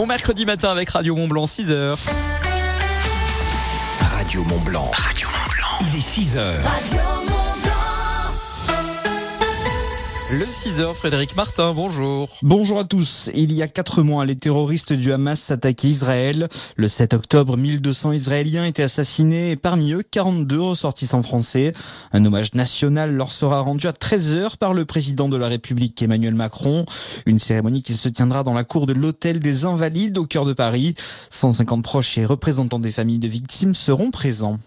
Bon mercredi matin avec Radio Mont Blanc 6h. Radio Mont Blanc. Radio Mont Blanc. Il est 6h. Le 6h, Frédéric Martin, bonjour. Bonjour à tous. Il y a quatre mois, les terroristes du Hamas s'attaquaient Israël. Le 7 octobre, 1200 Israéliens étaient assassinés et parmi eux, 42 ressortissants français. Un hommage national leur sera rendu à 13h par le président de la République, Emmanuel Macron. Une cérémonie qui se tiendra dans la cour de l'Hôtel des Invalides au cœur de Paris. 150 proches et représentants des familles de victimes seront présents.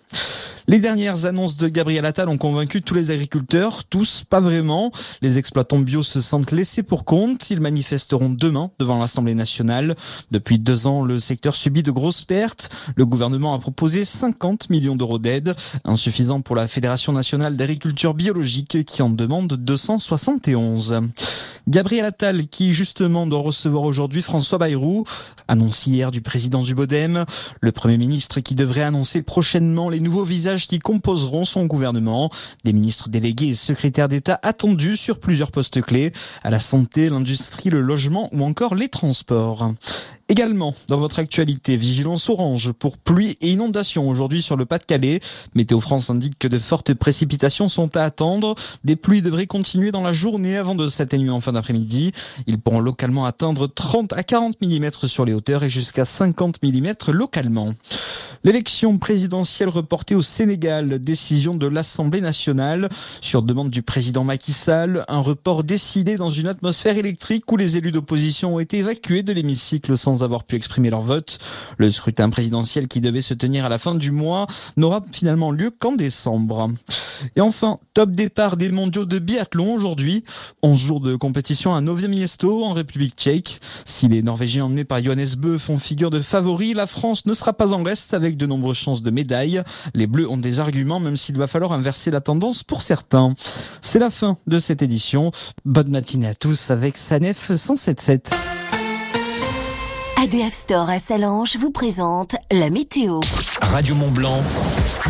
Les dernières annonces de Gabriel Attal ont convaincu tous les agriculteurs, tous, pas vraiment. Les exploitants bio se sentent laissés pour compte. Ils manifesteront demain devant l'Assemblée nationale. Depuis deux ans, le secteur subit de grosses pertes. Le gouvernement a proposé 50 millions d'euros d'aide, insuffisant pour la Fédération nationale d'agriculture biologique qui en demande 271. Gabriel Attal, qui justement doit recevoir aujourd'hui François Bayrou, annonce hier du président du Bodem, le Premier ministre qui devrait annoncer prochainement les nouveaux visages qui composeront son gouvernement, des ministres délégués et secrétaires d'État attendus sur plusieurs postes clés, à la santé, l'industrie, le logement ou encore les transports. Également, dans votre actualité, vigilance orange pour pluie et inondations aujourd'hui sur le Pas-de-Calais. Météo France indique que de fortes précipitations sont à attendre. Des pluies devraient continuer dans la journée avant de s'atténuer en fin d'après-midi. Ils pourront localement atteindre 30 à 40 mm sur les hauteurs et jusqu'à 50 mm localement. L'élection présidentielle reportée au Sénégal, décision de l'Assemblée nationale sur demande du président Macky Sall, un report décidé dans une atmosphère électrique où les élus d'opposition ont été évacués de l'hémicycle sans avoir pu exprimer leur vote. Le scrutin présidentiel qui devait se tenir à la fin du mois n'aura finalement lieu qu'en décembre. Et enfin, top départ des mondiaux de biathlon aujourd'hui. 11 jours de compétition à Novi Miesto en République tchèque. Si les Norvégiens emmenés par Johannes Bö font figure de favoris, la France ne sera pas en reste avec de nombreuses chances de médailles. Les Bleus ont des arguments même s'il va falloir inverser la tendance pour certains. C'est la fin de cette édition. Bonne matinée à tous avec Sanef 177. ADF Store à Salange vous présente la météo. Radio Mont Blanc.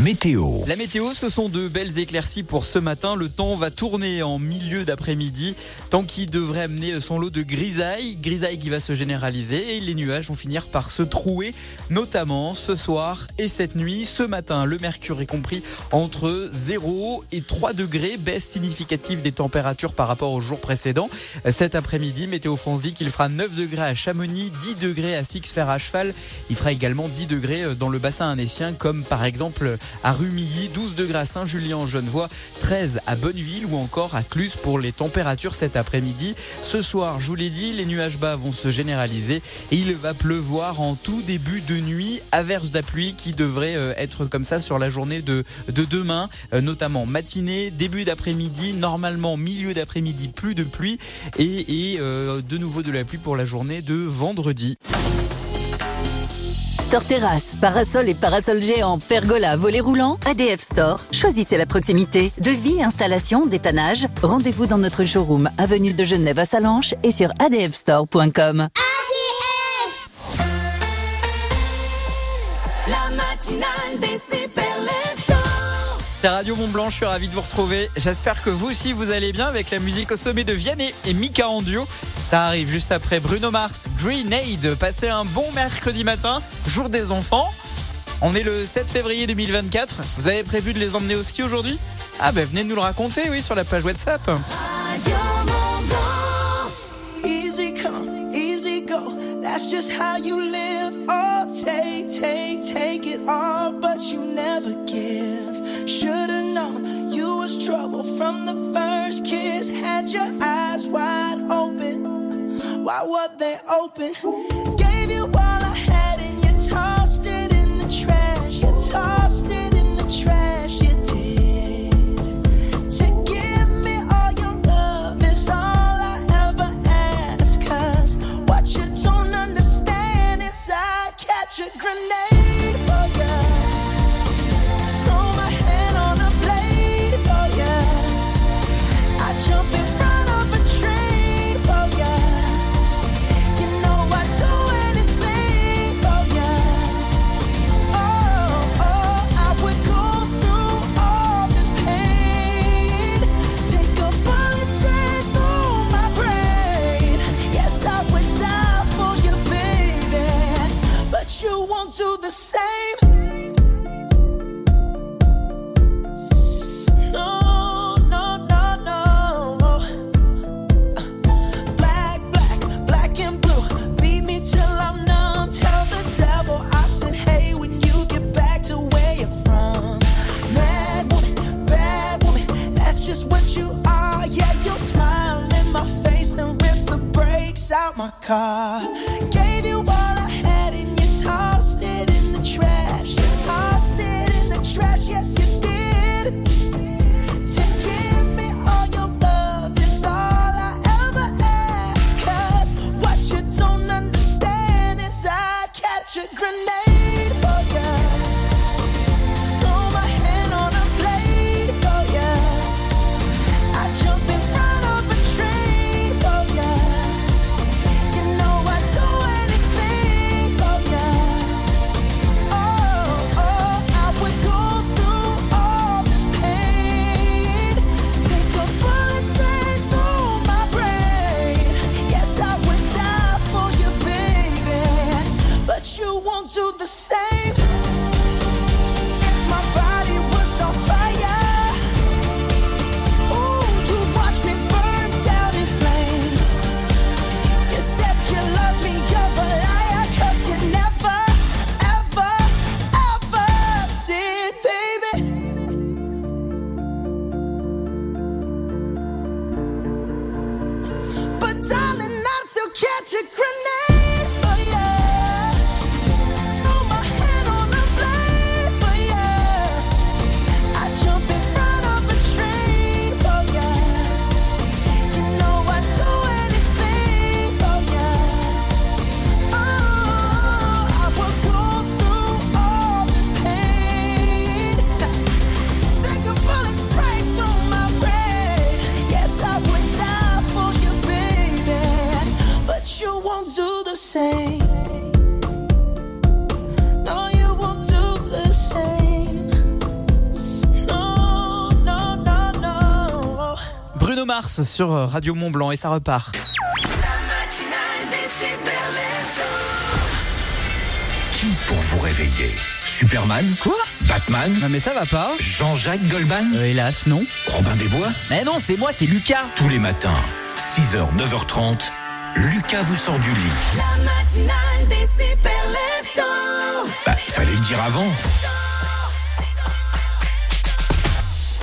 Météo. La météo, ce sont de belles éclaircies pour ce matin. Le temps va tourner en milieu d'après-midi, temps qui devrait amener son lot de grisaille, grisaille qui va se généraliser et les nuages vont finir par se trouer, notamment ce soir et cette nuit. Ce matin, le mercure est compris entre 0 et 3 degrés, baisse significative des températures par rapport au jour précédent. Cet après-midi, Météo France dit qu'il fera 9 degrés à Chamonix, 10 degrés à Six-Fer à cheval. Il fera également 10 degrés dans le bassin annécien, comme par exemple à Rumilly, 12 degrés à Saint-Julien en Genevois, 13 à Bonneville ou encore à Cluse pour les températures cet après-midi. Ce soir, je vous l'ai dit, les nuages bas vont se généraliser et il va pleuvoir en tout début de nuit, averse pluie qui devrait être comme ça sur la journée de, de demain, notamment matinée, début d'après-midi, normalement milieu d'après-midi, plus de pluie et, et de nouveau de la pluie pour la journée de vendredi. Store terrasse, parasol et parasol géant, pergola, volet roulant, ADF Store. Choisissez la proximité. Devis, installation, dépannage. Rendez-vous dans notre showroom, avenue de Genève à Salanches et sur adfstore.com. ADF La matinale des Radio Mont Blanc, je suis ravi de vous retrouver. J'espère que vous aussi vous allez bien avec la musique au sommet de Vianney et Mika en duo. Ça arrive juste après Bruno Mars, Grenade. Passez un bon mercredi matin, jour des enfants. On est le 7 février 2024. Vous avez prévu de les emmener au ski aujourd'hui? Ah ben venez nous le raconter, oui, sur la page WhatsApp. Trouble from the first kiss. Had your eyes wide open. Why were they open? My car. Gave you all I had and you tossed it in the trash. You tossed it in the trash, yes you did. Bruno Mars sur Radio Mont Blanc et ça repart. Qui pour vous réveiller? Superman? Quoi? Batman? Non mais ça va pas. Jean-Jacques Goldman? Euh, hélas, non. Robin des Bois? Mais non, c'est moi, c'est Lucas. Tous les matins, 6h, 9h30, Lucas vous sort du lit. La matinale des super. Bah, fallait le dire avant.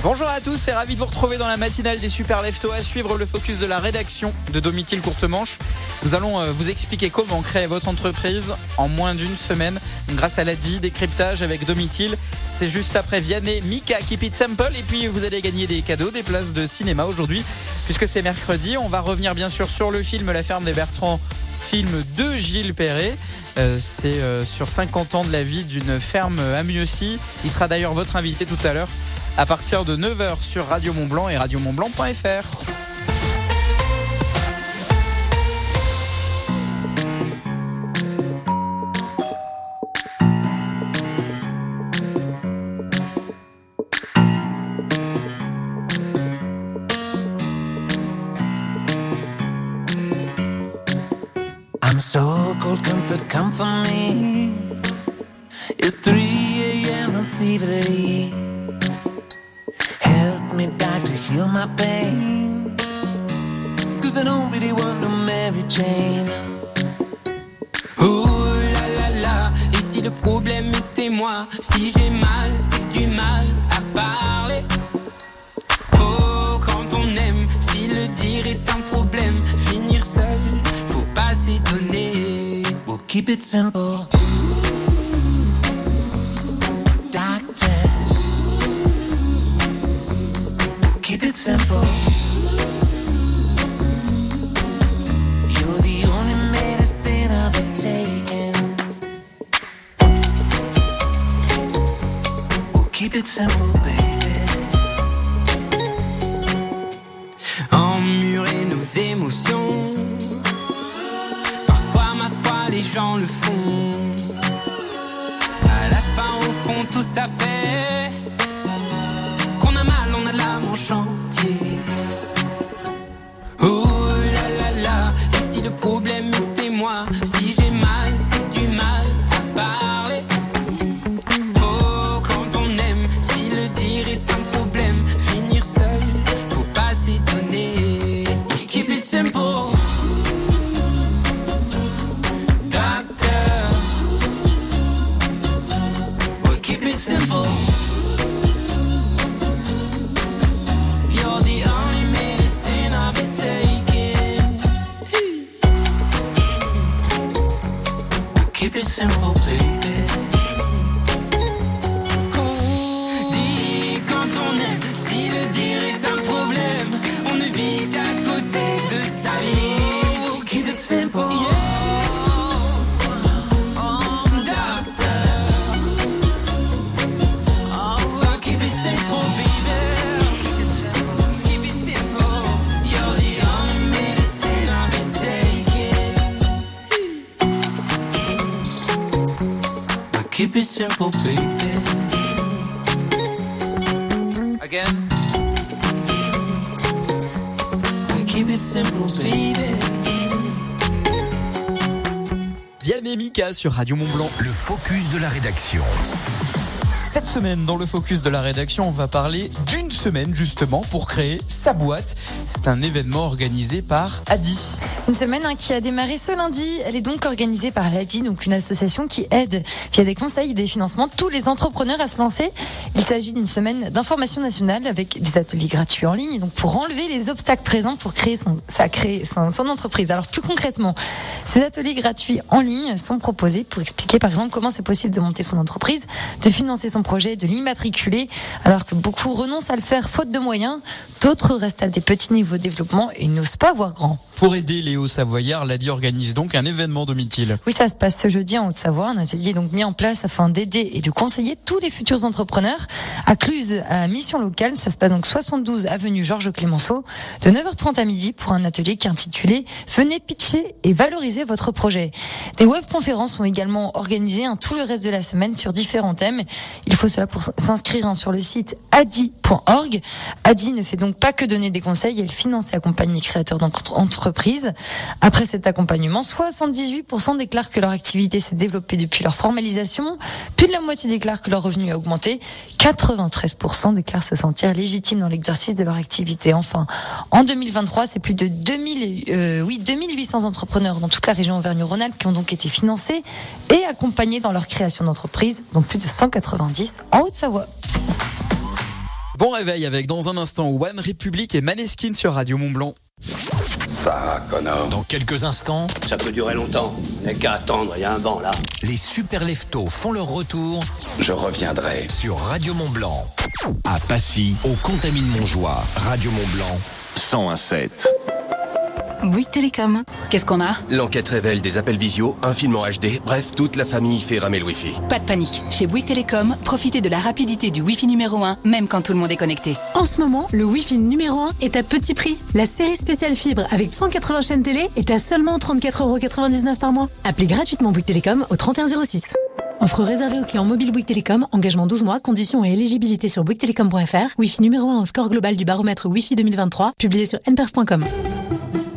Bonjour à tous et ravi de vous retrouver dans la matinale des Super Leftos à suivre le focus de la rédaction de Domitil Courtemanche. Nous allons euh, vous expliquer comment créer votre entreprise en moins d'une semaine grâce à l'ADI, décryptage avec Domitil. C'est juste après Vianney, Mika, Keep It Simple et puis vous allez gagner des cadeaux, des places de cinéma aujourd'hui puisque c'est mercredi. On va revenir bien sûr sur le film La ferme des Bertrands film de Gilles Perret. Euh, c'est euh, sur 50 ans de la vie d'une ferme à Mieuxy. Il sera d'ailleurs votre invité tout à l'heure à partir de 9h sur Radio Montblanc et radiomontblanc.fr. So cold, comfort, come for me. It's 3 a.m. I'm thievery. Help me, doctor, heal my pain. Cause I don't really want no Mary Jane. Oh là là là, et si le problème était moi, si j'ai mal, c'est du mal à parler. Oh, quand on aime, si le dire est un problème, finir seul, faut pas s'étonner. We'll keep it simple. Doctor. It simple. You're the only medicine I've been keep it simple, baby. Emmurer nos émotions. Parfois, ma foi, les gens le font. À la fin, au fond, tout ça fait Vianney Mika sur Radio Mont Blanc. Le focus de la rédaction. Cette semaine, dans le focus de la rédaction, on va parler d'une semaine justement pour créer sa boîte. C'est un événement organisé par Adi. Une semaine hein, qui a démarré ce lundi. Elle est donc organisée par l'ADI, donc une association qui aide via des conseils et des financements tous les entrepreneurs à se lancer. Il s'agit d'une semaine d'information nationale avec des ateliers gratuits en ligne, donc pour enlever les obstacles présents pour créer son, son entreprise. Alors plus concrètement, ces ateliers gratuits en ligne sont proposés pour expliquer par exemple comment c'est possible de monter son entreprise, de financer son projet, de l'immatriculer, alors que beaucoup renoncent à le faire faute de moyens. D'autres restent à des petits niveaux de développement et n'osent pas voir grand. Pour aider les Hauts-Savoyards, l'Adi organise donc un événement domicile. Oui, ça se passe ce jeudi en Haute-Savoie. Un atelier donc mis en place afin d'aider et de conseiller tous les futurs entrepreneurs. À Cluse, à mission locale, ça se passe donc 72 avenue Georges Clémenceau, de 9h30 à midi pour un atelier qui est intitulé Venez pitcher et valoriser votre projet. Des webconférences sont également organisées tout le reste de la semaine sur différents thèmes. Il faut cela pour s'inscrire hein, sur le site adi.org. Adi ne fait donc pas que donner des conseils, elle finance et accompagne les créateurs d'entreprises. Après cet accompagnement, 78% déclarent que leur activité s'est développée depuis leur formalisation. Plus de la moitié déclarent que leur revenu a augmenté. 93% déclarent se sentir légitimes dans l'exercice de leur activité. Enfin, en 2023, c'est plus de 2000, euh, oui, 2800 entrepreneurs dans toute la région Auvergne-Rhône-Alpes qui ont donc été financés et accompagnés dans leur création d'entreprise, dont plus de 190 en Haute-Savoie. Bon réveil avec dans un instant One Republic et Maneskin sur Radio Mont Blanc. Ça, Connor. Dans quelques instants, Ça peut durer longtemps. N'est qu'à attendre, il y a un banc là. les super leftos font leur retour Je reviendrai. sur Radio Mont Blanc. À Passy, au Contamine Montjoie, Radio Mont Blanc, 1017. Bouygues Télécom. Qu'est-ce qu'on a? L'enquête révèle des appels visio, un film en HD, bref, toute la famille fait ramer le Wi-Fi. Pas de panique. Chez Bouygues Télécom, profitez de la rapidité du Wi-Fi numéro 1, même quand tout le monde est connecté. En ce moment, le Wi-Fi numéro 1 est à petit prix. La série spéciale fibre avec 180 chaînes télé est à seulement 34,99€ par mois. Appelez gratuitement Bouygues Télécom au 3106. Offre réservée aux clients mobiles Bouygues Télécom, engagement 12 mois, conditions et éligibilité sur bouyguestelecom.fr. Wi-Fi numéro 1 au score global du baromètre Wi-Fi 2023, publié sur nperf.com.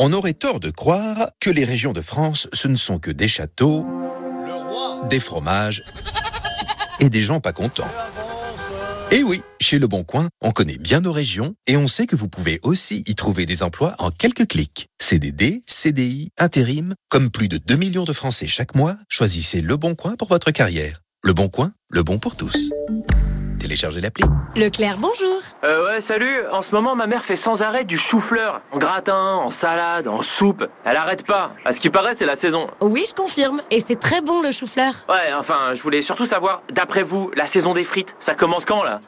On aurait tort de croire que les régions de France, ce ne sont que des châteaux, des fromages et des gens pas contents. Et oui, chez Le Bon Coin, on connaît bien nos régions et on sait que vous pouvez aussi y trouver des emplois en quelques clics. CDD, CDI, intérim, comme plus de 2 millions de Français chaque mois, choisissez Le Bon Coin pour votre carrière. Le Bon Coin, le bon pour tous. Téléchargez l'appli. Leclerc, bonjour. Euh, ouais, salut. En ce moment, ma mère fait sans arrêt du chou-fleur. En gratin, en salade, en soupe. Elle arrête pas. À ce qui paraît, c'est la saison. Oui, je confirme. Et c'est très bon le chou-fleur. Ouais, enfin, je voulais surtout savoir, d'après vous, la saison des frites, ça commence quand, là?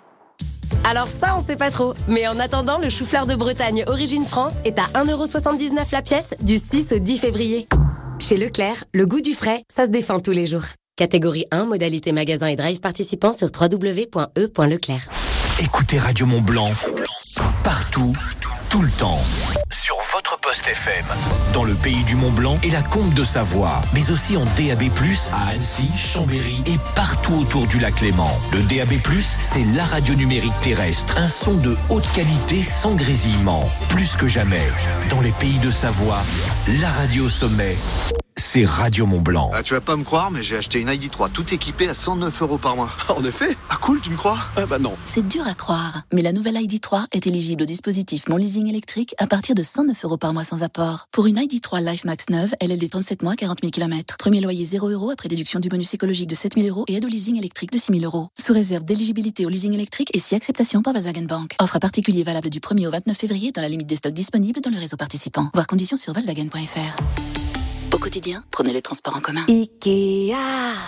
Alors ça, on sait pas trop. Mais en attendant, le chou-fleur de Bretagne Origine France est à 1,79€ la pièce du 6 au 10 février. Chez Leclerc, le goût du frais, ça se défend tous les jours. Catégorie 1, modalité magasin et drive participant sur www.e.leclerc. Écoutez Radio Mont Blanc partout, tout le temps. Sur votre poste FM, dans le pays du Mont Blanc et la Comte de Savoie, mais aussi en DAB+, à Annecy, Chambéry et partout autour du lac Léman. Le DAB+, c'est la radio numérique terrestre, un son de haute qualité sans grésillement. Plus que jamais, dans les pays de Savoie, la radio sommet, c'est Radio Mont Blanc. Ah, tu vas pas me croire, mais j'ai acheté une ID3 tout équipée à 109 euros par mois. En effet Ah cool, tu me crois? Ah bah non. C'est dur à croire, mais la nouvelle ID3 est éligible au dispositif Mon Leasing électrique à partir de 109 euros par mois sans apport. Pour une ID3 Life Max 9, LLD 37 mois, 40 000 km. Premier loyer 0 euros après déduction du bonus écologique de 7 000 euros et aide au leasing électrique de 6 000 euros. Sous réserve d'éligibilité au leasing électrique et si acceptation par Volkswagen Bank. Offre à particulier valable du 1er au 29 février dans la limite des stocks disponibles dans le réseau participant. Voir conditions sur volkswagen.fr. Au quotidien, prenez les transports en commun. Ikea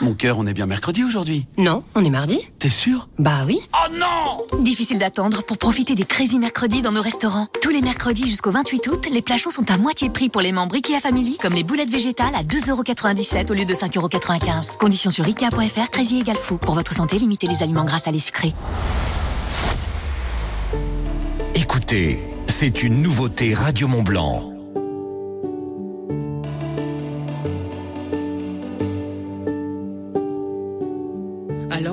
Mon cœur, on est bien mercredi aujourd'hui. Non, on est mardi. T'es sûr? Bah oui. Oh non Difficile d'attendre pour profiter des Crazy Mercredis dans nos restaurants. Tous les mercredis jusqu'au 28 août, les plats chauds sont à moitié prix pour les membres Ikea Family, comme les boulettes végétales à 2,97€ au lieu de 5,95€. Conditions sur Ikea.fr, Crazy égale fou. Pour votre santé, limitez les aliments gras à les sucrés. Écoutez, c'est une nouveauté Radio Mont Blanc.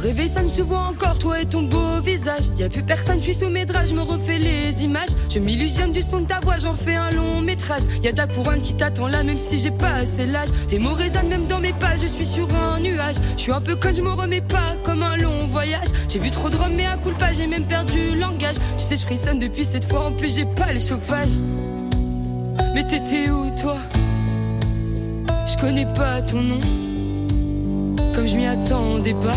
Réveil sonne, je te vois encore, toi et ton beau visage. Y a plus personne, je suis sous mes draps, je me refais les images. Je m'illusionne du son de ta voix, j'en fais un long métrage. Y a ta couronne qui t'attend là, même si j'ai pas assez l'âge. Tes mots résonnent même dans mes pas, je suis sur un nuage. Je suis un peu con, je me remets pas comme un long voyage. J'ai bu trop de rhum, mais à coup pas, j'ai même perdu langage. Tu sais, je frissonne depuis cette fois, en plus j'ai pas le chauffage. Mais t'étais où toi? Je connais pas ton nom, comme je m'y attendais pas.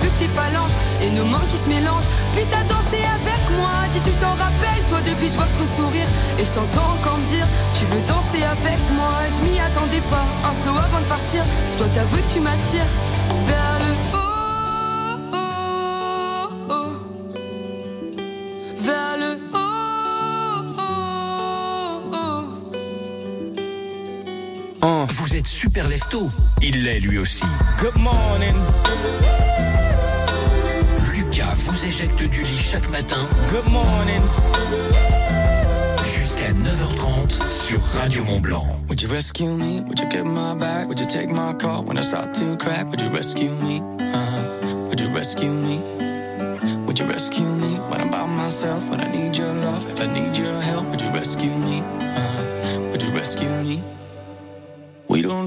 plus que tes phalanges et nos mains qui se mélangent. Puis t'as dansé avec moi, dis tu t'en rappelles, toi depuis je vois ton sourire et je t'entends encore me dire tu veux danser avec moi. Je m'y attendais pas, un slow avant de partir, je dois t'avouer que tu m'attires vers le haut, oh, oh. vers le haut, oh, oh. Vous êtes super lefto. Il l'est lui aussi. Good morning. Vous éjecte du lit chaque matin. Good morning. Jusqu'à 9h30 sur Radio Mont Blanc. Would you rescue me? Would you get my back? Would you take my call when I start to crack? Would you rescue me? Uh-huh. Would you rescue me? Would you rescue me when I'm by myself?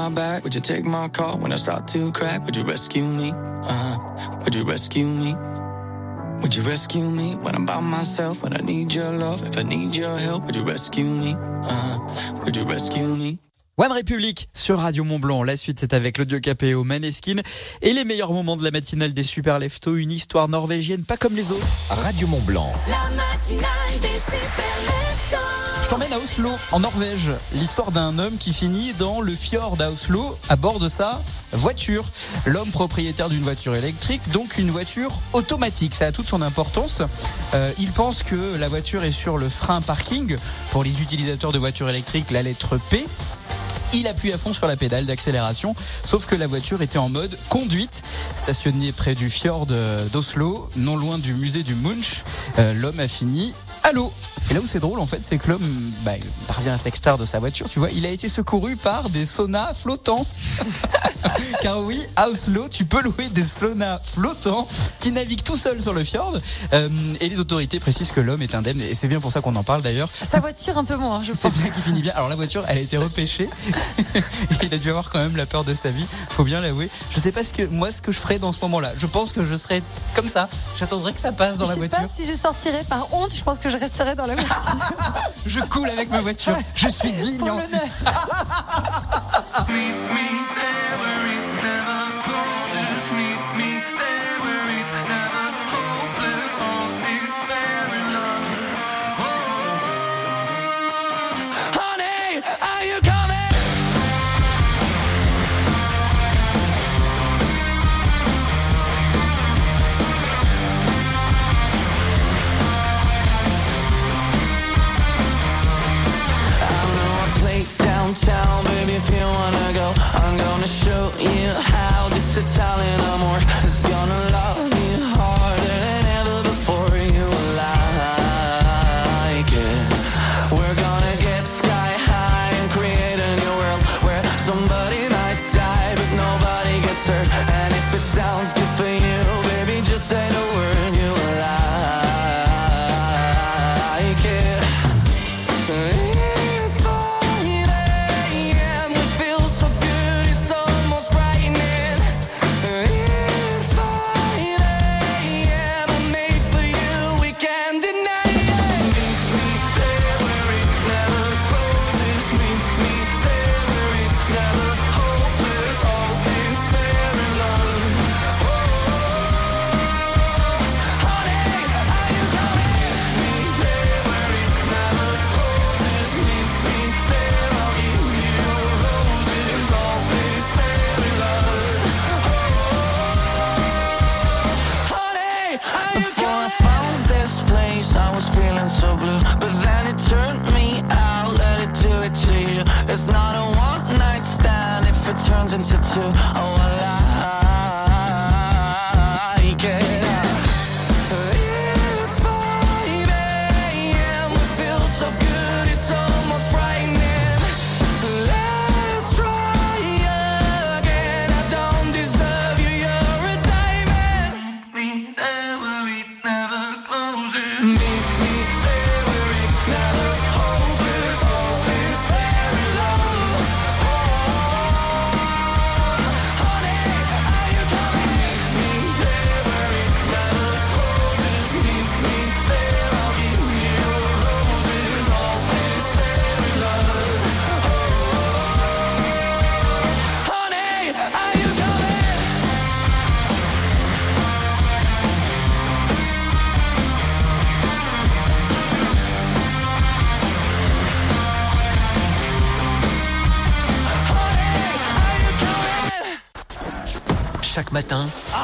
my back? Would you take my call when I start to crack? Would you rescue me? Uh-huh. would you rescue me? Would you rescue me when I'm by myself? When I need your love, if I need your help, would you rescue me? Uh-huh. would you rescue me? One République sur Radio Mont Blanc. La suite, c'est avec l'audio KPO Maneskin et les meilleurs moments de la matinale des Super Leftos, une histoire norvégienne pas comme les autres. Radio Mont Blanc. La matinale des super leftos. Je t'emmène à Oslo, en Norvège. L'histoire d'un homme qui finit dans le fjord à Oslo à bord de sa voiture. L'homme propriétaire d'une voiture électrique, donc une voiture automatique. Ça a toute son importance. Euh, il pense que la voiture est sur le frein parking. Pour les utilisateurs de voitures électriques, la lettre P. Il appuie à fond sur la pédale d'accélération, sauf que la voiture était en mode conduite. Stationnée près du fjord euh, d'Oslo, non loin du musée du Munch, euh, l'homme a fini à l'eau. Et là où c'est drôle, en fait, c'est que l'homme bah, parvient à s'extraire de sa voiture. Tu vois, il a été secouru par des saunas flottants. Car oui, à Oslo, tu peux louer des saunas flottants qui naviguent tout seuls sur le fjord. Euh, et les autorités précisent que l'homme est indemne. Et c'est bien pour ça qu'on en parle d'ailleurs. Sa voiture un peu moins, je C'est pense. bien qui finit bien. Alors la voiture, elle a été repêchée. il a dû avoir quand même la peur de sa vie. Faut bien l'avouer. Je sais pas ce que moi ce que je ferais dans ce moment-là. Je pense que je serais comme ça. J'attendrais que ça passe dans je la sais voiture. pas si je sortirais par honte, je pense que je resterais dans la voiture. Je coule avec ma voiture. Je suis digne. Pour l'honneur.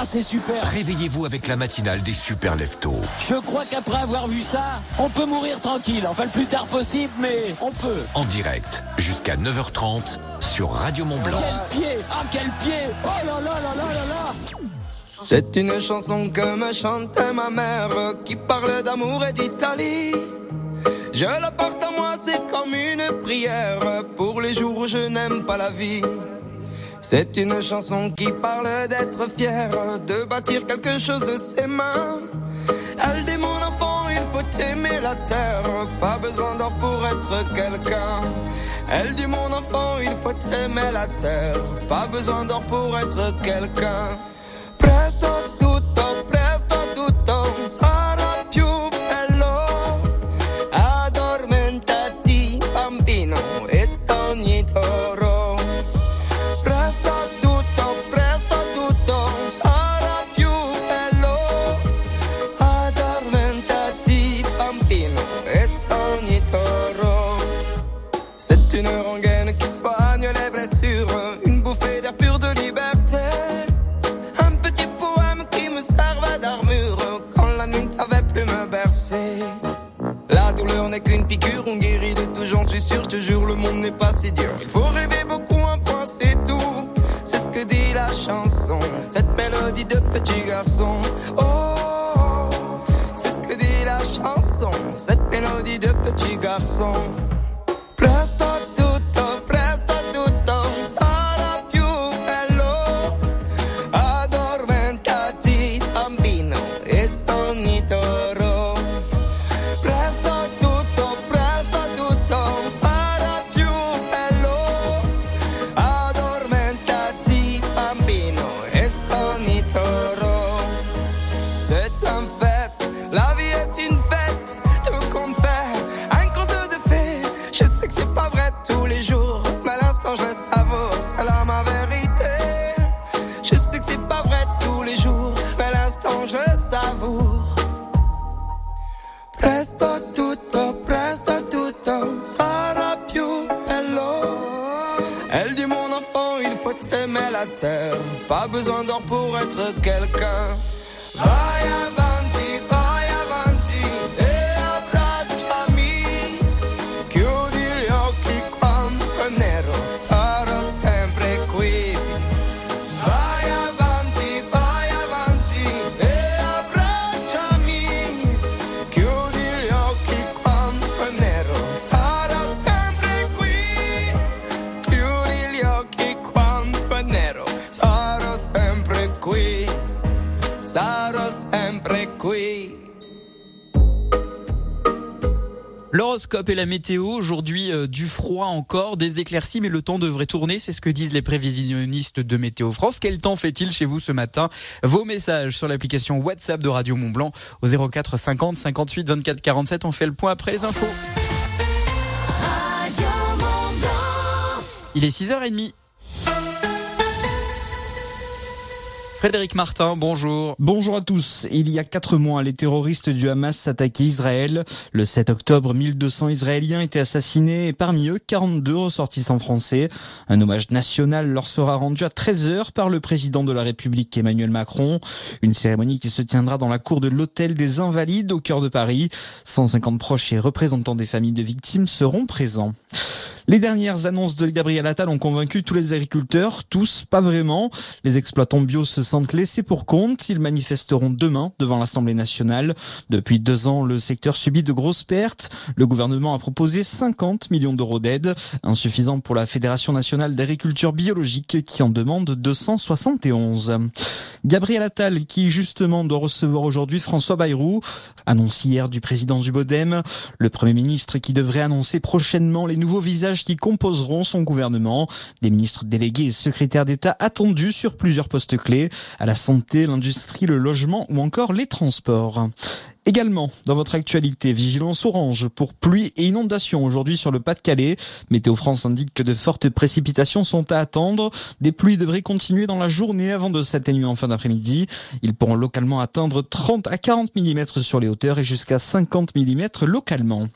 c'est super réveillez-vous avec la matinale des super leftos. Je crois qu'après avoir vu ça, on peut mourir tranquille. Enfin, le plus tard possible, mais on peut. En direct, jusqu'à 9h30 sur Radio Mont Blanc. Quel pied Ah, quel pied Oh là là là là là là C'est une chanson que me chantait ma mère qui parle d'amour et d'Italie. Je la porte à moi, c'est comme une prière pour les jours où je n'aime pas la vie. C'est une chanson qui parle d'être fier, de bâtir quelque chose de ses mains. Elle dit mon enfant, il faut aimer la terre, pas besoin d'or pour être quelqu'un. Elle dit mon enfant, il faut aimer la terre, pas besoin d'or pour être quelqu'un. L'horoscope et la météo, aujourd'hui euh, du froid encore, des éclaircies, mais le temps devrait tourner, c'est ce que disent les prévisionnistes de Météo France. Quel temps fait-il chez vous ce matin? Vos messages sur l'application WhatsApp de Radio Mont Blanc au 04 50 58 24 47. On fait le point après les infos. Il est 6h30. Frédéric Martin, bonjour. Bonjour à tous. Il y a quatre mois, les terroristes du Hamas s'attaquaient Israël. Le 7 octobre, 1200 Israéliens étaient assassinés et parmi eux, 42 ressortissants français. Un hommage national leur sera rendu à 13h par le président de la République Emmanuel Macron. Une cérémonie qui se tiendra dans la cour de l'hôtel des Invalides au cœur de Paris. 150 proches et représentants des familles de victimes seront présents. Les dernières annonces de Gabriel Attal ont convaincu tous les agriculteurs, tous, pas vraiment. Les exploitants bio se sentent laissés pour compte. Ils manifesteront demain devant l'Assemblée nationale. Depuis deux ans, le secteur subit de grosses pertes. Le gouvernement a proposé 50 millions d'euros d'aide, insuffisant pour la Fédération nationale d'agriculture biologique qui en demande 271. Gabriel Attal, qui justement doit recevoir aujourd'hui François Bayrou, annonce hier du président du Bodem, le Premier ministre qui devrait annoncer prochainement les nouveaux visages qui composeront son gouvernement, des ministres délégués et secrétaires d'État attendus sur plusieurs postes clés, à la santé, l'industrie, le logement ou encore les transports. Également, dans votre actualité, vigilance orange pour pluie et inondation aujourd'hui sur le Pas-de-Calais. Météo France indique que de fortes précipitations sont à attendre. Des pluies devraient continuer dans la journée avant de s'atténuer en fin d'après-midi. Ils pourront localement atteindre 30 à 40 mm sur les hauteurs et jusqu'à 50 mm localement.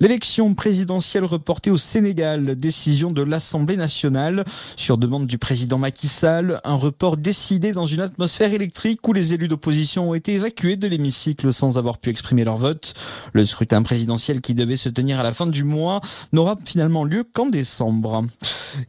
L'élection présidentielle reportée au Sénégal, décision de l'Assemblée nationale sur demande du président Macky Sall, un report décidé dans une atmosphère électrique où les élus d'opposition ont été évacués de l'hémicycle sans avoir pu exprimer leur vote. Le scrutin présidentiel qui devait se tenir à la fin du mois n'aura finalement lieu qu'en décembre.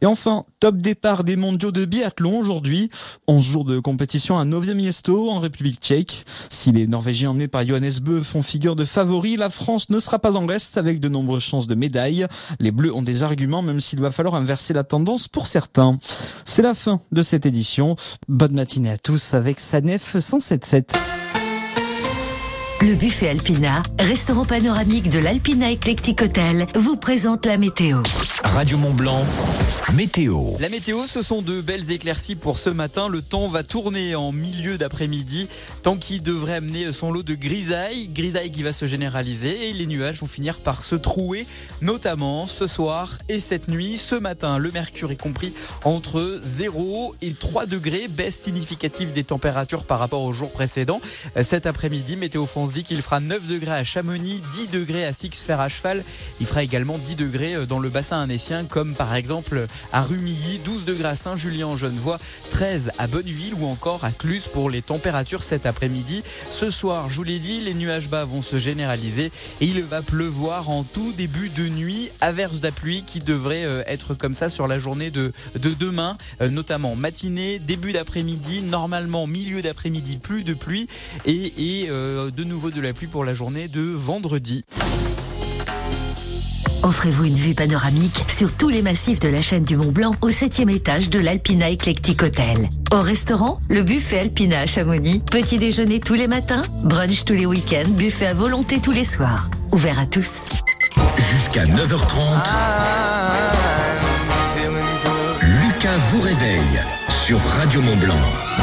Et enfin, top départ des mondiaux de biathlon aujourd'hui. 11 jours de compétition à Novi Miesto en République tchèque. Si les Norvégiens emmenés par Johannes Bö font figure de favoris, la France ne sera pas en reste avec de nombreuses chances de médailles. Les Bleus ont des arguments même s'il va falloir inverser la tendance pour certains. C'est la fin de cette édition. Bonne matinée à tous avec Sanef 177. Le buffet Alpina, restaurant panoramique de l'Alpina Eclectic Hotel, vous présente la météo. Radio Mont Blanc, météo. La météo, ce sont de belles éclaircies pour ce matin. Le temps va tourner en milieu d'après-midi, temps qui devrait amener son lot de grisaille, grisaille qui va se généraliser et les nuages vont finir par se trouer, notamment ce soir et cette nuit. Ce matin, le mercure est compris entre 0 et 3 degrés, baisse significative des températures par rapport au jour précédent. Cet après-midi, Météo France dit qu'il fera 9 degrés à Chamonix, 10 degrés à Six-Fer à cheval. Il fera également 10 degrés dans le bassin annécien, comme par exemple à Rumilly, 12 degrés à Saint-Julien en Genevois, 13 à Bonneville ou encore à Cluse pour les températures cet après-midi. Ce soir, je vous l'ai dit, les nuages bas vont se généraliser et il va pleuvoir en tout début de nuit, averse de pluie qui devrait être comme ça sur la journée de, de demain, notamment matinée, début d'après-midi, normalement milieu d'après-midi, plus de pluie et, euh, de nouveau de la pluie pour la journée de vendredi. Offrez-vous une vue panoramique sur tous les massifs de la chaîne du Mont Blanc au 7 étage de l'Alpina Eclectic Hotel. Au restaurant, le buffet Alpina à Chamonix. Petit déjeuner tous les matins, brunch tous les week-ends, buffet à volonté tous les soirs. Ouvert à tous. Jusqu'à 9h30. Lucas vous réveille sur Radio Mont Blanc.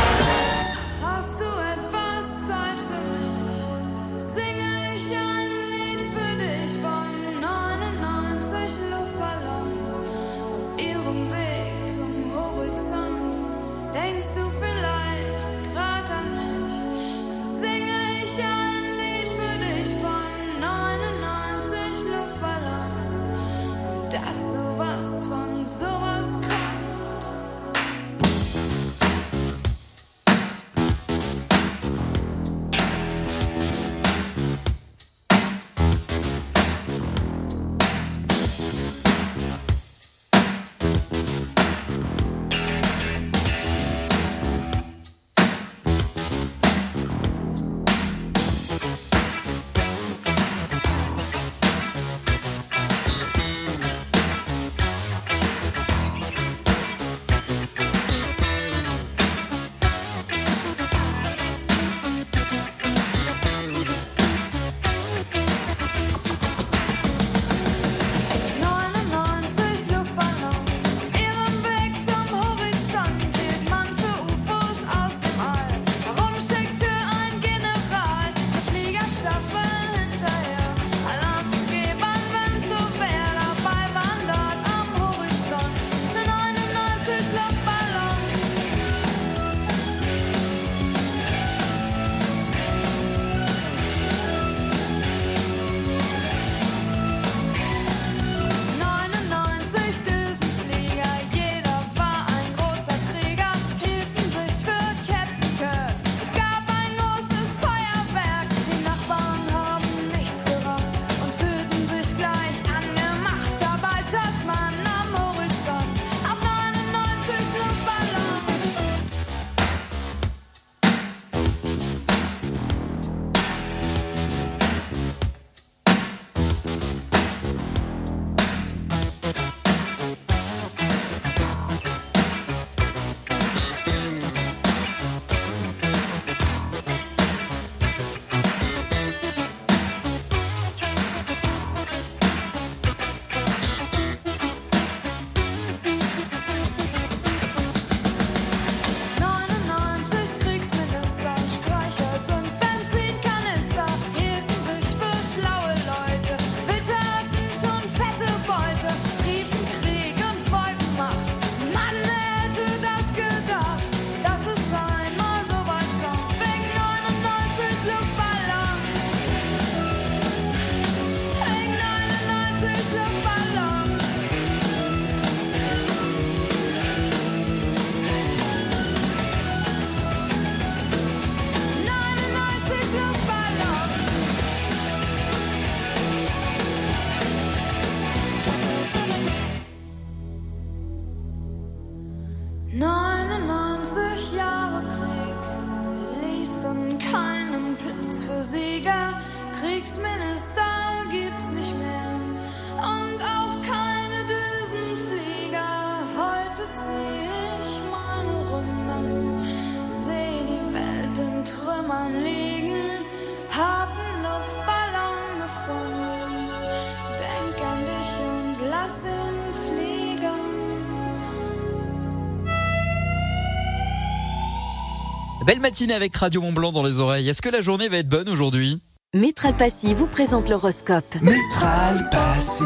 Belle matinée avec Radio Mont Blanc dans les oreilles. Est-ce que la journée va être bonne aujourd'hui? Métral Passy vous présente l'horoscope. Métral Passy,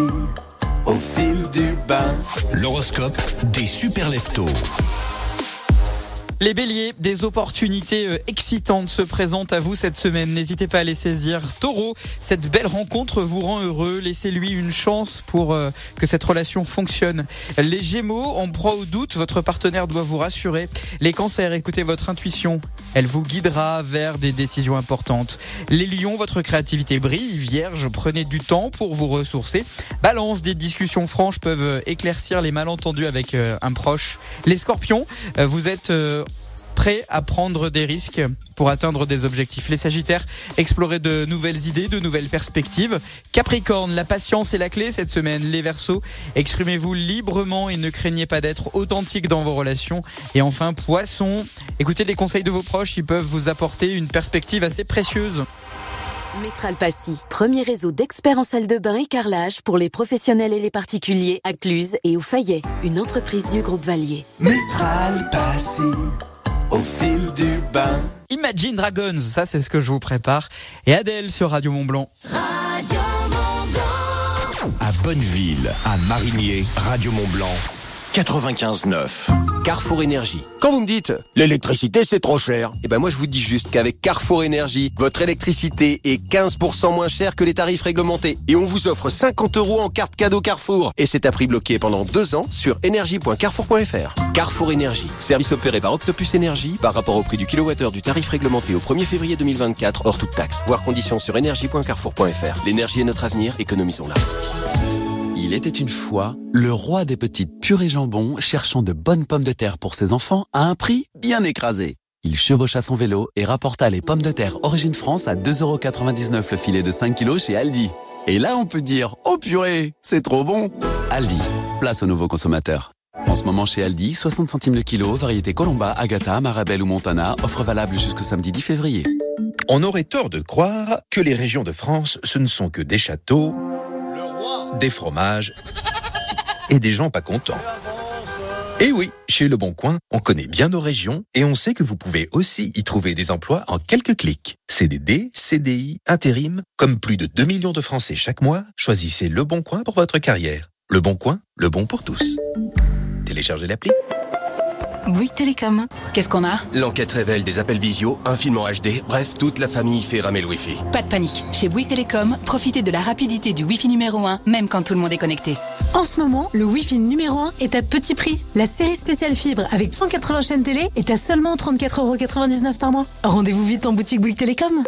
au fil du bain. L'horoscope des super leftos. Les béliers, des opportunités euh, excitantes se présentent à vous cette semaine. N'hésitez pas à les saisir. Taureau, cette belle rencontre vous rend heureux. Laissez-lui une chance pour euh, que cette relation fonctionne. Les gémeaux, en proie au doute, votre partenaire doit vous rassurer. Les cancers, écoutez votre intuition. Elle vous guidera vers des décisions importantes. Les lions, votre créativité brille. Vierge, prenez du temps pour vous ressourcer. Balance, des discussions franches peuvent euh, éclaircir les malentendus avec un proche. Les scorpions, vous êtes prêt à prendre des risques pour atteindre des objectifs. Les Sagittaires, explorer de nouvelles idées, de nouvelles perspectives. Capricorne, la patience est la clé cette semaine. Les Verseaux, exprimez-vous librement et ne craignez pas d'être authentique dans vos relations. Et enfin, Poisson, écoutez les conseils de vos proches, ils peuvent vous apporter une perspective assez précieuse. Métral Passy, premier réseau d'experts en salle de bain et carrelage pour les professionnels et les particuliers à Cluse et au Fayet, une entreprise du groupe Valier. Métral Passy au fil du bain. Imagine Dragons, ça c'est ce que je vous prépare. Et Adèle sur Radio Mont Blanc. Radio Mont Blanc. À Bonneville, à Marigné, Radio Mont Blanc. 95.9. Carrefour Énergie. Quand vous me dites l'électricité c'est trop cher, eh ben moi je vous dis juste qu'avec Carrefour Énergie, votre électricité est 15% moins chère que les tarifs réglementés. Et on vous offre 50 euros en carte cadeau Carrefour. Et c'est à prix bloqué pendant deux ans sur énergie.carrefour.fr. Carrefour Énergie. Service opéré par Octopus Énergie par rapport au prix du kilowattheure du tarif réglementé au 1er février 2024 hors toute taxe. Voir conditions sur énergie.carrefour.fr. L'énergie est notre avenir, économisons-la. Il était une fois le roi des petites purées jambon cherchant de bonnes pommes de terre pour ses enfants à un prix bien écrasé. Il chevaucha son vélo et rapporta les pommes de terre Origine France à 2,99€ le filet de 5 kg chez Aldi. Et là, on peut dire, oh purée, c'est trop bon Aldi, place aux nouveaux consommateurs. En ce moment chez Aldi, 60 centimes le kilo, variété Colomba, Agatha, Marabelle ou Montana, offre valable jusqu'au samedi 10 février. On aurait tort de croire que les régions de France, ce ne sont que des châteaux, des fromages et des gens pas contents. Et eh oui, chez Le Bon Coin, on connaît bien nos régions et on sait que vous pouvez aussi y trouver des emplois en quelques clics. CDD, CDI, intérim, comme plus de 2 millions de Français chaque mois, choisissez Le Bon Coin pour votre carrière. Le Bon Coin, le bon pour tous. Téléchargez l'appli. Bouygues Télécom. Qu'est-ce qu'on a? L'enquête révèle des appels visio, un film en HD, bref, toute la famille fait ramer le Wi-Fi. Pas de panique. Chez Bouygues Télécom, profitez de la rapidité du Wi-Fi numéro 1, même quand tout le monde est connecté. En ce moment, le Wi-Fi numéro 1 est à petit prix. La série spéciale fibre avec 180 chaînes télé est à seulement 34,99€ par mois. Rendez-vous vite en boutique Bouygues Télécom.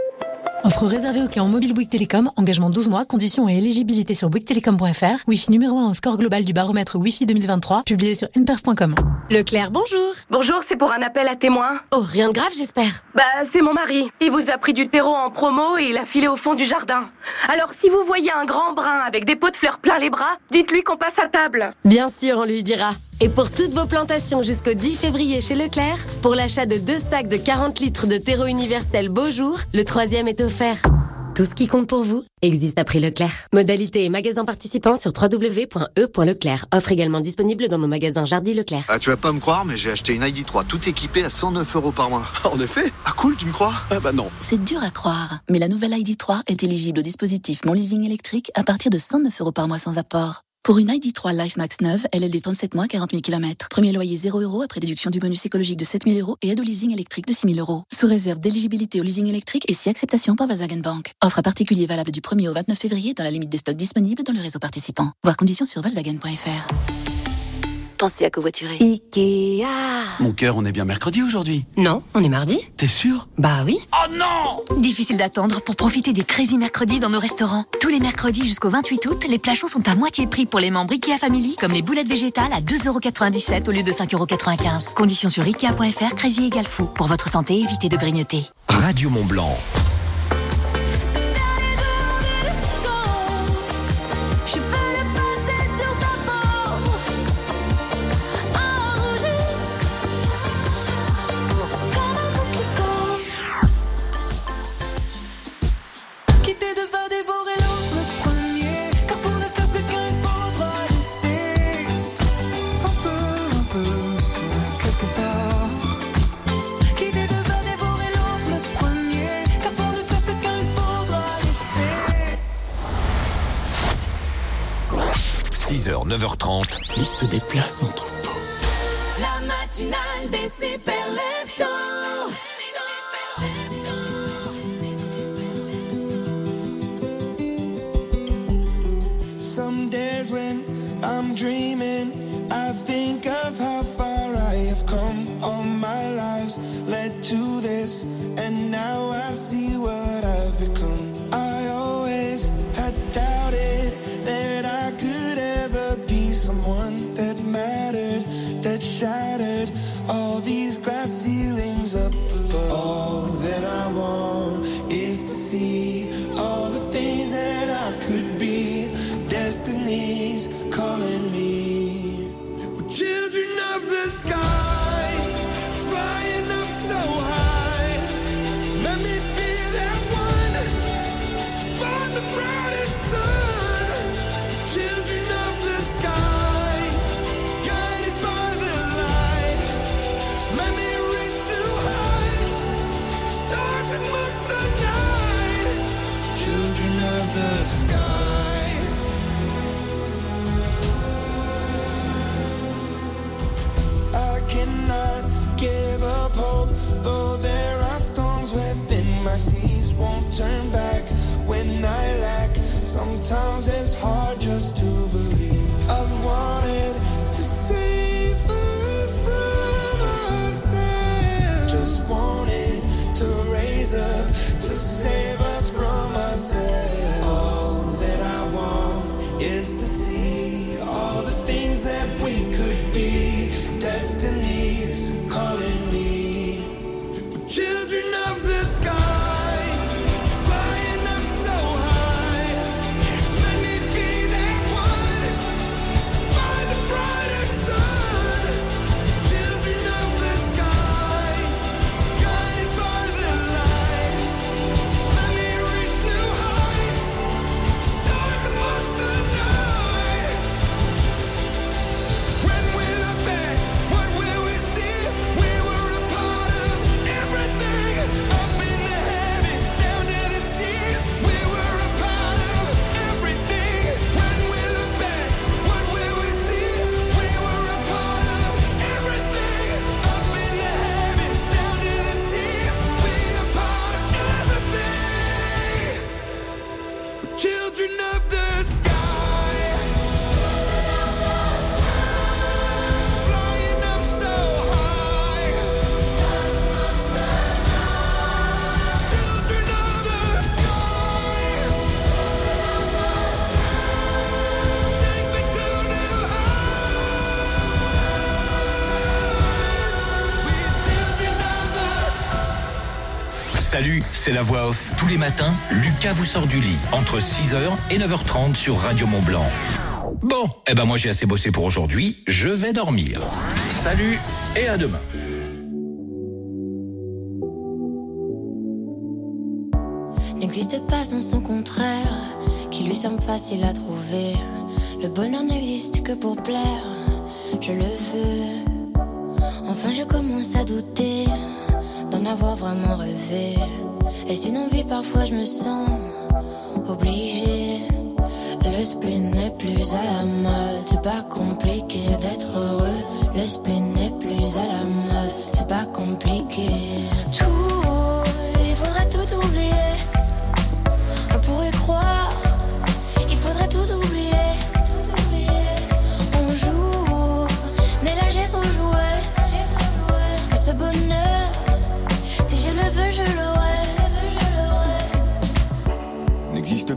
Offre réservée aux clients mobile Bouygues Télécom, engagement 12 mois, conditions et éligibilité sur bouyguestelecom.fr. Wi-Fi numéro 1 au score global du baromètre Wi-Fi 2023, publié sur nperf.com. Leclerc, bonjour. Bonjour, c'est pour un appel à témoin. Oh, rien de grave, j'espère. Bah, c'est mon mari. Il vous a pris du terreau en promo et il a filé au fond du jardin. Alors, si vous voyez un grand brun avec des pots de fleurs plein les bras, dites-lui qu'on passe à table. Bien sûr, on lui dira. Et pour toutes vos plantations jusqu'au 10 février chez Leclerc, pour l'achat de deux sacs de 40 litres de terreau universel Beaujour, le troisième est offert. Tout ce qui compte pour vous existe à prix Leclerc. Modalité et magasins participants sur www.e.leclerc. Offre également disponible dans nos magasins Jardy Leclerc. Ah, tu vas pas me croire, mais j'ai acheté une ID3 tout équipé à 109 euros par mois. En effet Ah cool, tu me crois? Ah bah non. C'est dur à croire, mais la nouvelle ID3 est éligible au dispositif Mon Leasing électrique à partir de 109 euros par mois sans apport. Pour une ID3 Life Max 9, LLD 37 mois, 40 000 km. Premier loyer 0 euros après déduction du bonus écologique de 7 000 euros et aide au leasing électrique de 6 000 euros. Sous réserve d'éligibilité au leasing électrique et si acceptation par Volkswagen Bank. Offre à particulier valable du 1er au 29 février dans la limite des stocks disponibles dans le réseau participant. Voir conditions sur Volkswagen.fr. Pensez à covoiturer. Ikea. Mon cœur, on est bien mercredi aujourd'hui. Non, on est mardi. T'es sûr? Bah oui. Oh non Difficile d'attendre pour profiter des Crazy Mercredis dans nos restaurants. Tous les mercredis jusqu'au 28 août, les plats chauds sont à moitié prix pour les membres IKEA Family, comme les boulettes végétales à 2,97€ au lieu de 5,95€. Conditions sur IKEA.fr, Crazy égale fou. Pour votre santé, évitez de grignoter. Radio Mont Blanc. 6h, 9h30. Il se déplace en troupeau. La matinale des super leftos. Some days when I'm dreaming, I think of how far I have come. All my lives led to this, and now I see what Salut, c'est la voix off. Tous les matins, Lucas vous sort du lit entre 6h et 9h30 sur Radio Mont Blanc. Bon, eh ben moi j'ai assez bossé pour aujourd'hui, je vais dormir. Salut et à demain. n'existe pas sans son contraire, qui lui semble facile à trouver. Le bonheur n'existe que pour plaire, je le veux. Enfin, je commence à douter d'en avoir vraiment rêvé. Est-ce une envie Parfois, je me sens obligée. Le spleen n'est plus à la mode, c'est pas compliqué d'être heureux. Le spleen n'est plus à la mode, c'est pas compliqué.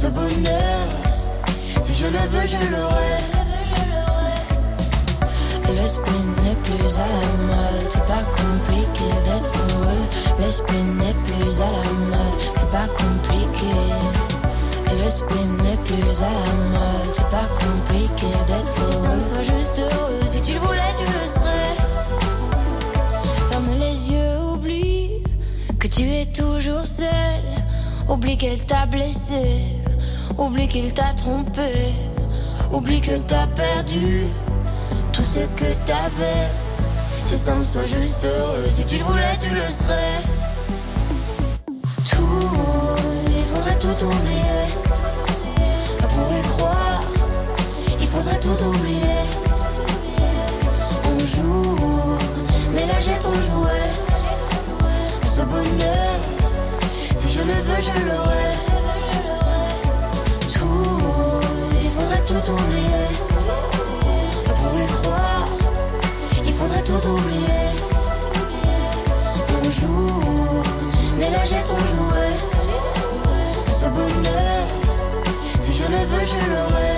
Ce bonheur, si je le veux, je l'aurai. Le spin n'est plus à la mode, c'est pas compliqué d'être heureux. Le spin n'est plus à la mode, c'est pas compliqué. Le spin n'est plus à la mode, c'est pas compliqué d'être heureux. Si ça me soit juste heureux, si tu le voulais, tu le serais. Ferme les yeux, oublie que tu es toujours seul. Oublie qu'elle t'a blessé, oublie qu'il t'a trompé, oublie que t'as perdu tout ce que t'avais. Si ça me soit juste heureux, si tu le voulais, tu le serais. Tout, il faudrait tout oublier. On pourrait croire, il faudrait tout oublier. On joue, mais là j'ai trop joué. Ce bonheur, si je le veux, je l'aurai. Tout oublier. Croire, il faudrait tout oublier. On joue, mais là j'ai trop joué. Ce bonheur, si je le veux, je l'aurai.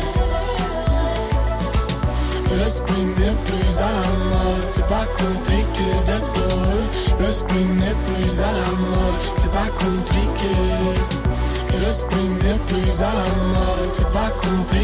Que l'esprit n'est plus à la mode, c'est pas compliqué d'être heureux. L'esprit n'est plus à la mode, c'est pas compliqué. Que l'esprit n'est plus à la mode, c'est pas compliqué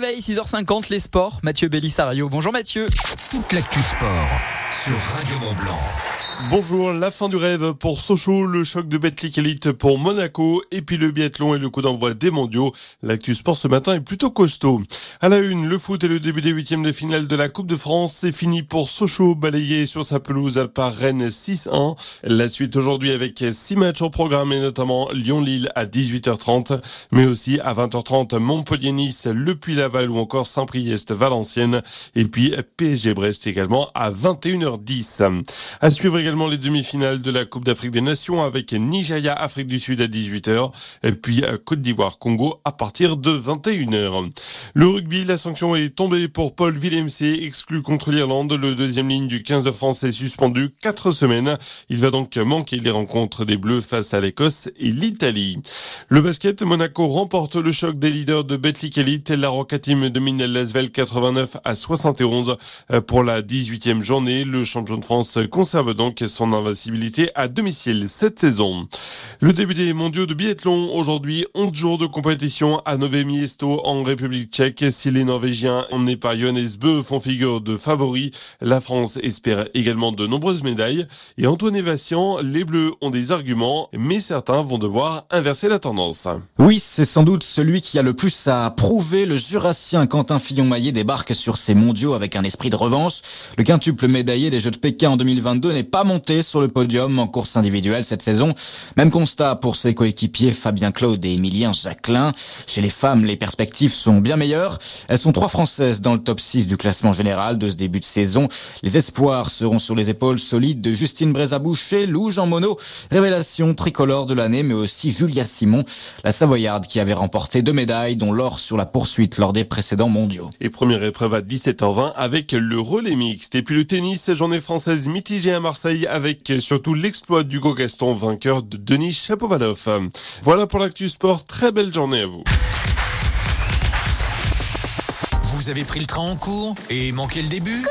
réveil, 6h50, les sports. Mathieu Bellissario. Bonjour Mathieu. Toute l'actu sport sur Radio Mont Blanc. Bonjour, la fin du rêve pour Sochaux, le choc de Betclic Elite pour Monaco, et puis le biathlon et le coup d'envoi des mondiaux. L'actu sport ce matin est plutôt costaud. À la une, le foot et le début des huitièmes de finale de la Coupe de France, c'est fini pour Sochaux, balayé sur sa pelouse par Rennes 6-1. La suite aujourd'hui avec six matchs au programme et notamment Lyon-Lille à 18h30, mais aussi à 20h30 Montpellier-Nice, Le Puy-Laval ou encore Saint-Priest-Valenciennes, et puis PSG-Brest également à 21h10. À suivre également les demi-finales de la Coupe d'Afrique des Nations avec Nigeria, Afrique du Sud à 18h, et puis euh, Côte d'Ivoire, Congo à partir de 21h. Le rugby, la sanction est tombée pour Paul Villemc, exclu contre l'Irlande. Le deuxième ligne du 15 de France est suspendu 4 semaines. Il va donc manquer les rencontres des Bleus face à l'Écosse et l'Italie. Le basket, Monaco remporte le choc des leaders de Betclic Elite. La Roca Team domine Lasvel 89 à 71 pour la 18e journée. Le champion de France conserve donc son invincibilité à domicile cette saison. Le début des mondiaux de biathlon aujourd'hui, 11 jours de compétition à Nové Miesto en République tchèque. Si les Norvégiens emmenés par Johannes Bö font figure de favoris, la France espère également de nombreuses médailles. Et Antoine Vassian, les Bleus ont des arguments, mais certains vont devoir inverser la tendance. Oui, c'est sans doute celui qui a le plus à prouver. Le Jurassien Quentin Fillon-Maillet débarque sur ces mondiaux avec un esprit de revanche. Le quintuple médaillé des Jeux de Pékin en 2022 n'est pas monté sur le podium en course individuelle cette saison. Même constat pour ses coéquipiers Fabien Claude et Emilien Jacquelin. Chez les femmes, les perspectives sont bien meilleures. Elles sont trois françaises dans le top 6 du classement général de ce début de saison. Les espoirs seront sur les épaules solides de Justine Brézaboucher, Lou Jean Monod, révélation tricolore de l'année, mais aussi Julia Simon, la Savoyarde qui avait remporté deux médailles, dont l'or sur la poursuite lors des précédents mondiaux. Et première épreuve à 17h20 avec le relais mixte. Et puis le tennis, journée française mitigée à Marseille avec surtout l'exploit d'Hugo Gaston, vainqueur de Denis Chapovalov. Voilà pour l'actu sport. Très belle journée à vous. Vous avez pris le train en cours et manqué le début?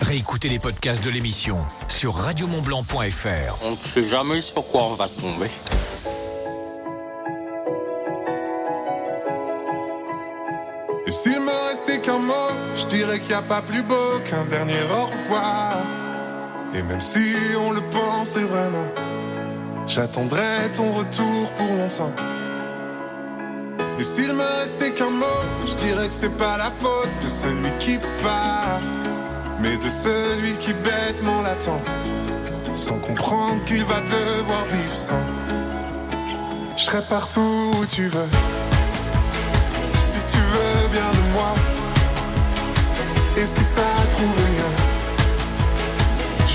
Réécoutez les podcasts de l'émission sur radiomontblanc.fr. On ne sait jamais sur quoi on va tomber. Et s'il me restait qu'un mot, je dirais qu'il n'y a pas plus beau qu'un dernier au revoir. Et même si on le pensait vraiment, j'attendrai ton retour pour longtemps. Et s'il me restait qu'un mot, je dirais que c'est pas la faute de celui qui part, mais de celui qui bêtement l'attend, sans comprendre qu'il va devoir vivre sans. Je serai partout où tu veux, si tu veux bien de moi, et si t'as trouvé mieux,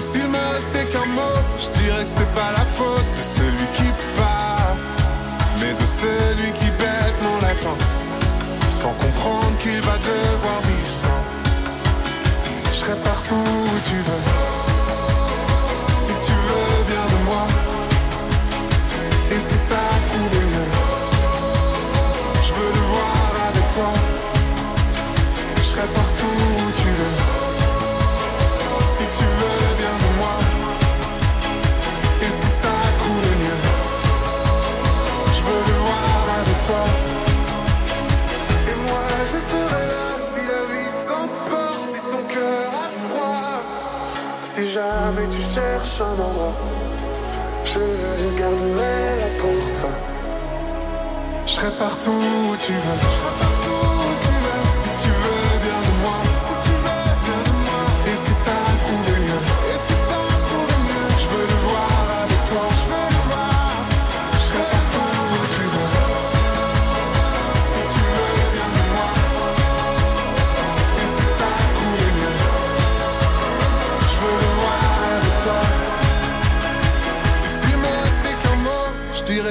S'il me restait qu'un mot, je dirais que c'est pas la faute de celui qui part, mais de celui qui bêtement l'attend, sans comprendre qu'il va devoir vivre sans. Je serai partout où tu veux. tu cherches un endroit. Je le garderai pour toi. Je serai partout où tu veux.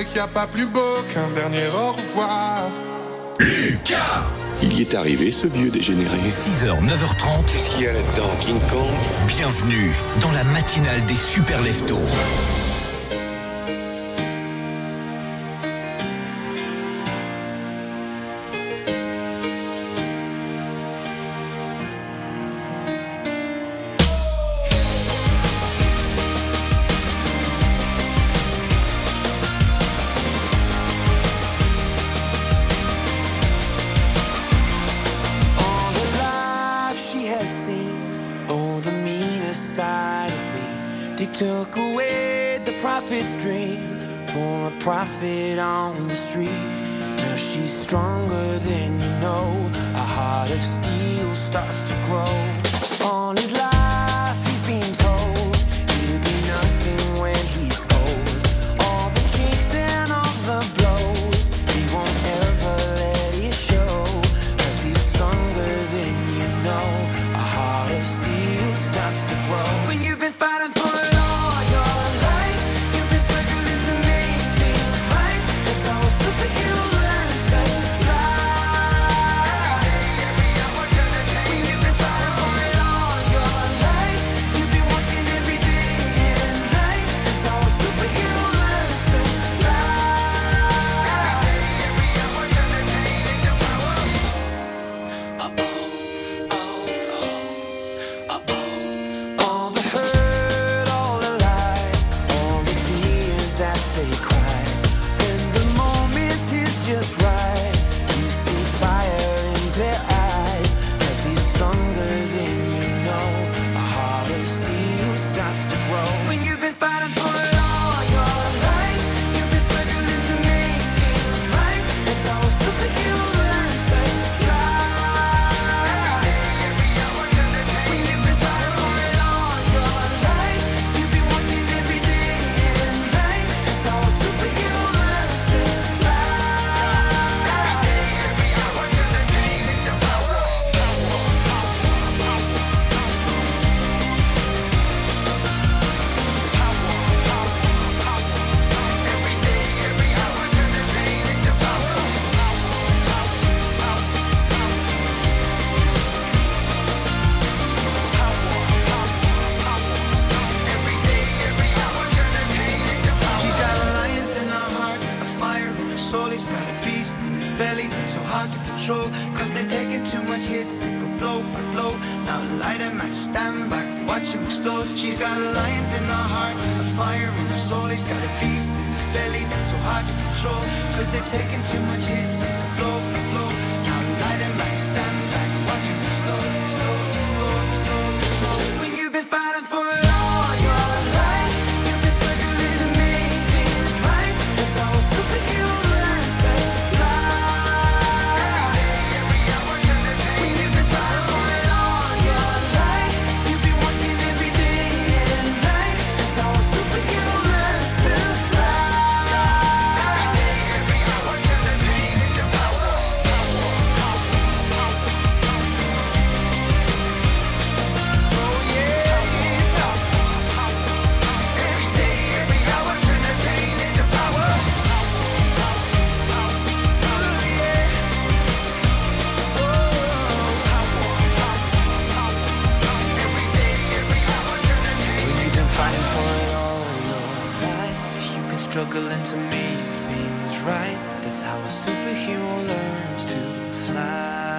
qu'il n'y a pas plus beau qu'un dernier au revoir. Lucas Il y est arrivé ce vieux dégénéré. 6h, 9h30. Qu'est-ce qu'il y a là-dedans, King Kong? Bienvenue dans la matinale des super leftos. outfit on the street. Now she's stronger than you know. A heart of steel starts to grow.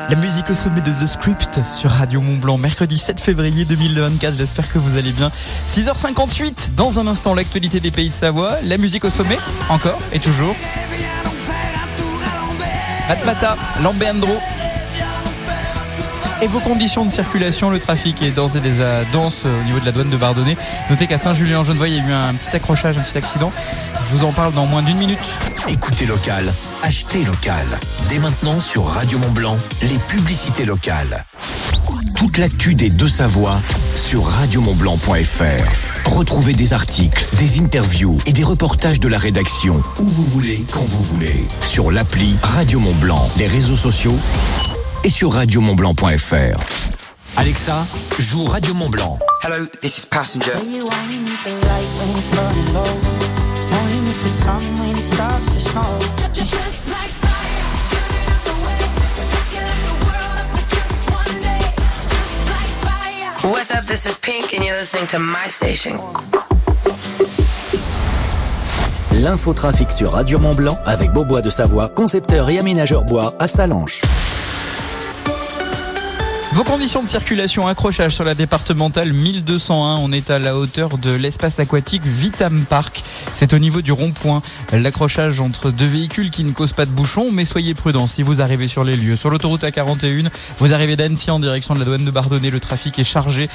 La musique au sommet de The Script sur Radio Mont Blanc, mercredi 7 février 2024. J'espère que vous allez bien. 6h58, dans un instant, l'actualité des pays de Savoie. La musique au sommet, encore et toujours. Matmata, Lambéandro. Et vos conditions de circulation, le trafic est d'ores et déjà dense au niveau de la douane de Bardonnay. Notez qu'à Saint-Julien-en-Genevois, il y a eu un petit accrochage, un petit accident. Je vous en parle dans moins d'une minute. Écoutez local, achetez local. Dès maintenant sur Radio Mont Blanc, les publicités locales. Toute l'actu des deux Savoies sur radiomontblanc.fr. Retrouvez des articles, des interviews et des reportages de la rédaction où vous voulez, quand vous voulez. Sur l'appli Radio Mont Blanc, les réseaux sociaux et sur radiomontblanc.fr. Alexa, joue Radio Mont Blanc. Hello, this is Passenger. The sun when it starts to snow. Just like fire, burning up the way. Take like the world up for just one day. Just like fire. What's up? This is Pink, and you're listening to my station. L'infotrafic sur Radio Mont Blanc avec Beaubois de Savoie, concepteur et aménageur bois à Salanches. Vos conditions de circulation, accrochage sur la départementale 1201. On est à la hauteur de l'espace aquatique Vitam Park. C'est au niveau du rond-point. L'accrochage entre deux véhicules qui ne causent pas de bouchon, mais soyez prudents si vous arrivez sur les lieux. Sur l'autoroute A41, vous arrivez d'Annecy en direction de la douane de Bardonnay. Le trafic est chargé.